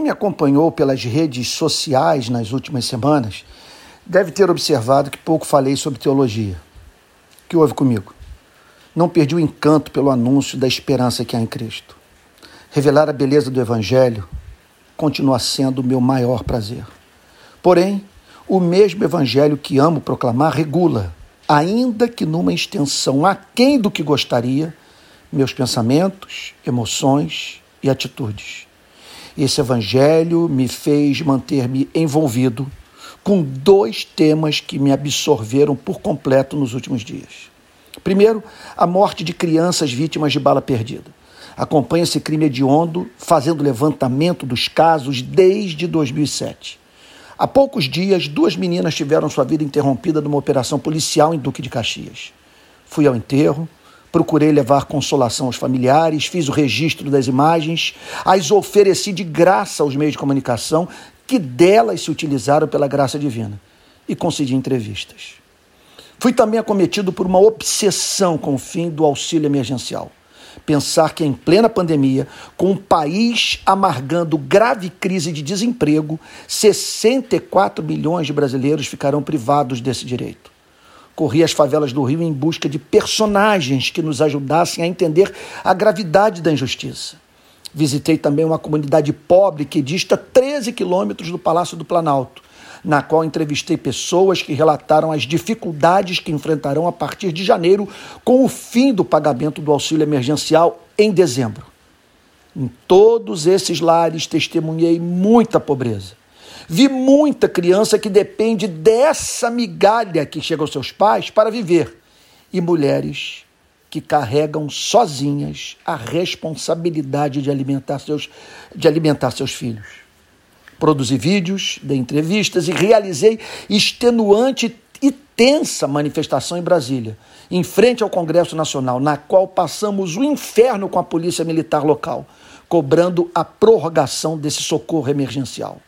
Quem me acompanhou pelas redes sociais nas últimas semanas deve ter observado que pouco falei sobre teologia. O que houve comigo? Não perdi o encanto pelo anúncio da esperança que há em Cristo. Revelar a beleza do Evangelho continua sendo o meu maior prazer. Porém, o mesmo Evangelho que amo proclamar regula, ainda que numa extensão aquém do que gostaria, meus pensamentos, emoções e atitudes. Esse evangelho me fez manter-me envolvido com dois temas que me absorveram por completo nos últimos dias. Primeiro, a morte de crianças vítimas de bala perdida. Acompanha esse crime hediondo, fazendo levantamento dos casos desde 2007. Há poucos dias, duas meninas tiveram sua vida interrompida numa operação policial em Duque de Caxias. Fui ao enterro, Procurei levar consolação aos familiares, fiz o registro das imagens, as ofereci de graça aos meios de comunicação que delas se utilizaram pela graça divina e concedi entrevistas. Fui também acometido por uma obsessão com o fim do auxílio emergencial. Pensar que em plena pandemia, com o país amargando grave crise de desemprego, 64 milhões de brasileiros ficarão privados desse direito. Corri as favelas do Rio em busca de personagens que nos ajudassem a entender a gravidade da injustiça. Visitei também uma comunidade pobre que dista 13 quilômetros do Palácio do Planalto, na qual entrevistei pessoas que relataram as dificuldades que enfrentarão a partir de janeiro com o fim do pagamento do auxílio emergencial em dezembro. Em todos esses lares testemunhei muita pobreza Vi muita criança que depende dessa migalha que chega aos seus pais para viver. E mulheres que carregam sozinhas a responsabilidade de alimentar seus, de alimentar seus filhos. Produzi vídeos, dei entrevistas e realizei extenuante e tensa manifestação em Brasília, em frente ao Congresso Nacional, na qual passamos o inferno com a Polícia Militar local, cobrando a prorrogação desse socorro emergencial.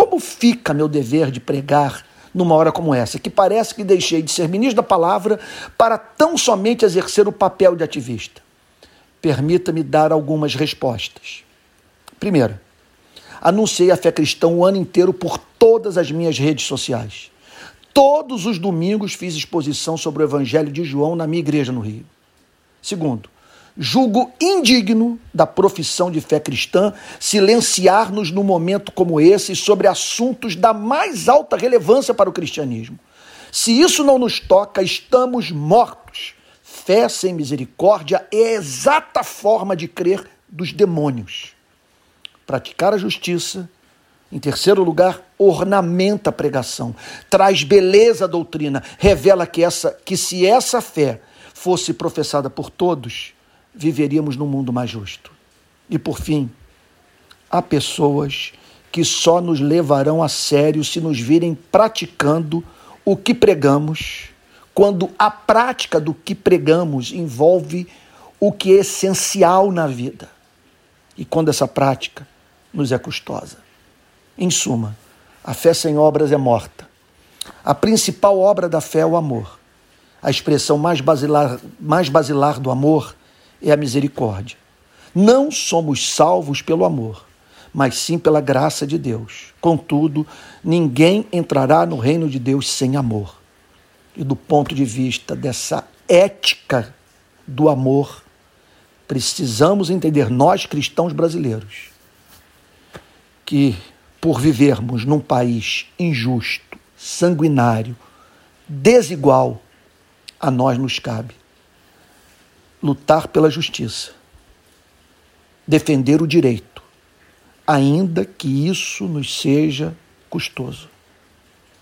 Como fica meu dever de pregar numa hora como essa, que parece que deixei de ser ministro da palavra para tão somente exercer o papel de ativista? Permita-me dar algumas respostas. Primeiro, anunciei a fé cristã o ano inteiro por todas as minhas redes sociais. Todos os domingos fiz exposição sobre o Evangelho de João na minha igreja no Rio. Segundo, julgo indigno da profissão de fé cristã silenciar-nos num momento como esse sobre assuntos da mais alta relevância para o cristianismo. Se isso não nos toca, estamos mortos. Fé sem misericórdia é a exata forma de crer dos demônios. Praticar a justiça, em terceiro lugar, ornamenta a pregação, traz beleza à doutrina, revela que essa que se essa fé fosse professada por todos, viveríamos num mundo mais justo. E por fim, há pessoas que só nos levarão a sério se nos virem praticando o que pregamos, quando a prática do que pregamos envolve o que é essencial na vida e quando essa prática nos é custosa. Em suma, a fé sem obras é morta. A principal obra da fé é o amor. A expressão mais basilar, mais basilar do amor é a misericórdia. Não somos salvos pelo amor, mas sim pela graça de Deus. Contudo, ninguém entrará no reino de Deus sem amor. E do ponto de vista dessa ética do amor, precisamos entender, nós cristãos brasileiros, que por vivermos num país injusto, sanguinário, desigual, a nós nos cabe lutar pela justiça, defender o direito, ainda que isso nos seja custoso.